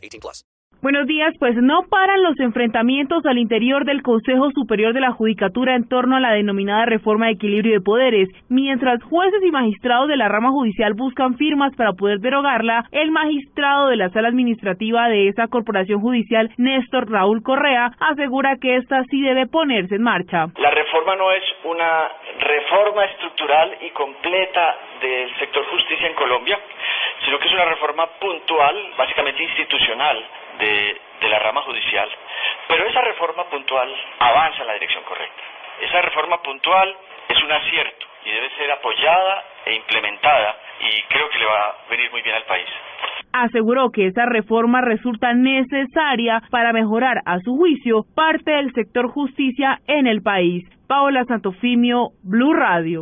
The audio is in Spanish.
18 plus. Buenos días, pues no paran los enfrentamientos al interior del Consejo Superior de la Judicatura en torno a la denominada reforma de equilibrio de poderes. Mientras jueces y magistrados de la rama judicial buscan firmas para poder derogarla, el magistrado de la sala administrativa de esa corporación judicial, Néstor Raúl Correa, asegura que esta sí debe ponerse en marcha. La reforma no es una reforma estructural y completa del sector justicia en Colombia, sino que es una reforma puntual, básicamente institucional, de, de la rama judicial. Pero esa reforma puntual avanza en la dirección correcta. Esa reforma puntual es un acierto y debe ser apoyada e implementada y creo que le va a venir muy bien al país. Aseguró que esa reforma resulta necesaria para mejorar, a su juicio, parte del sector justicia en el país. Paola Santofimio, Blue Radio.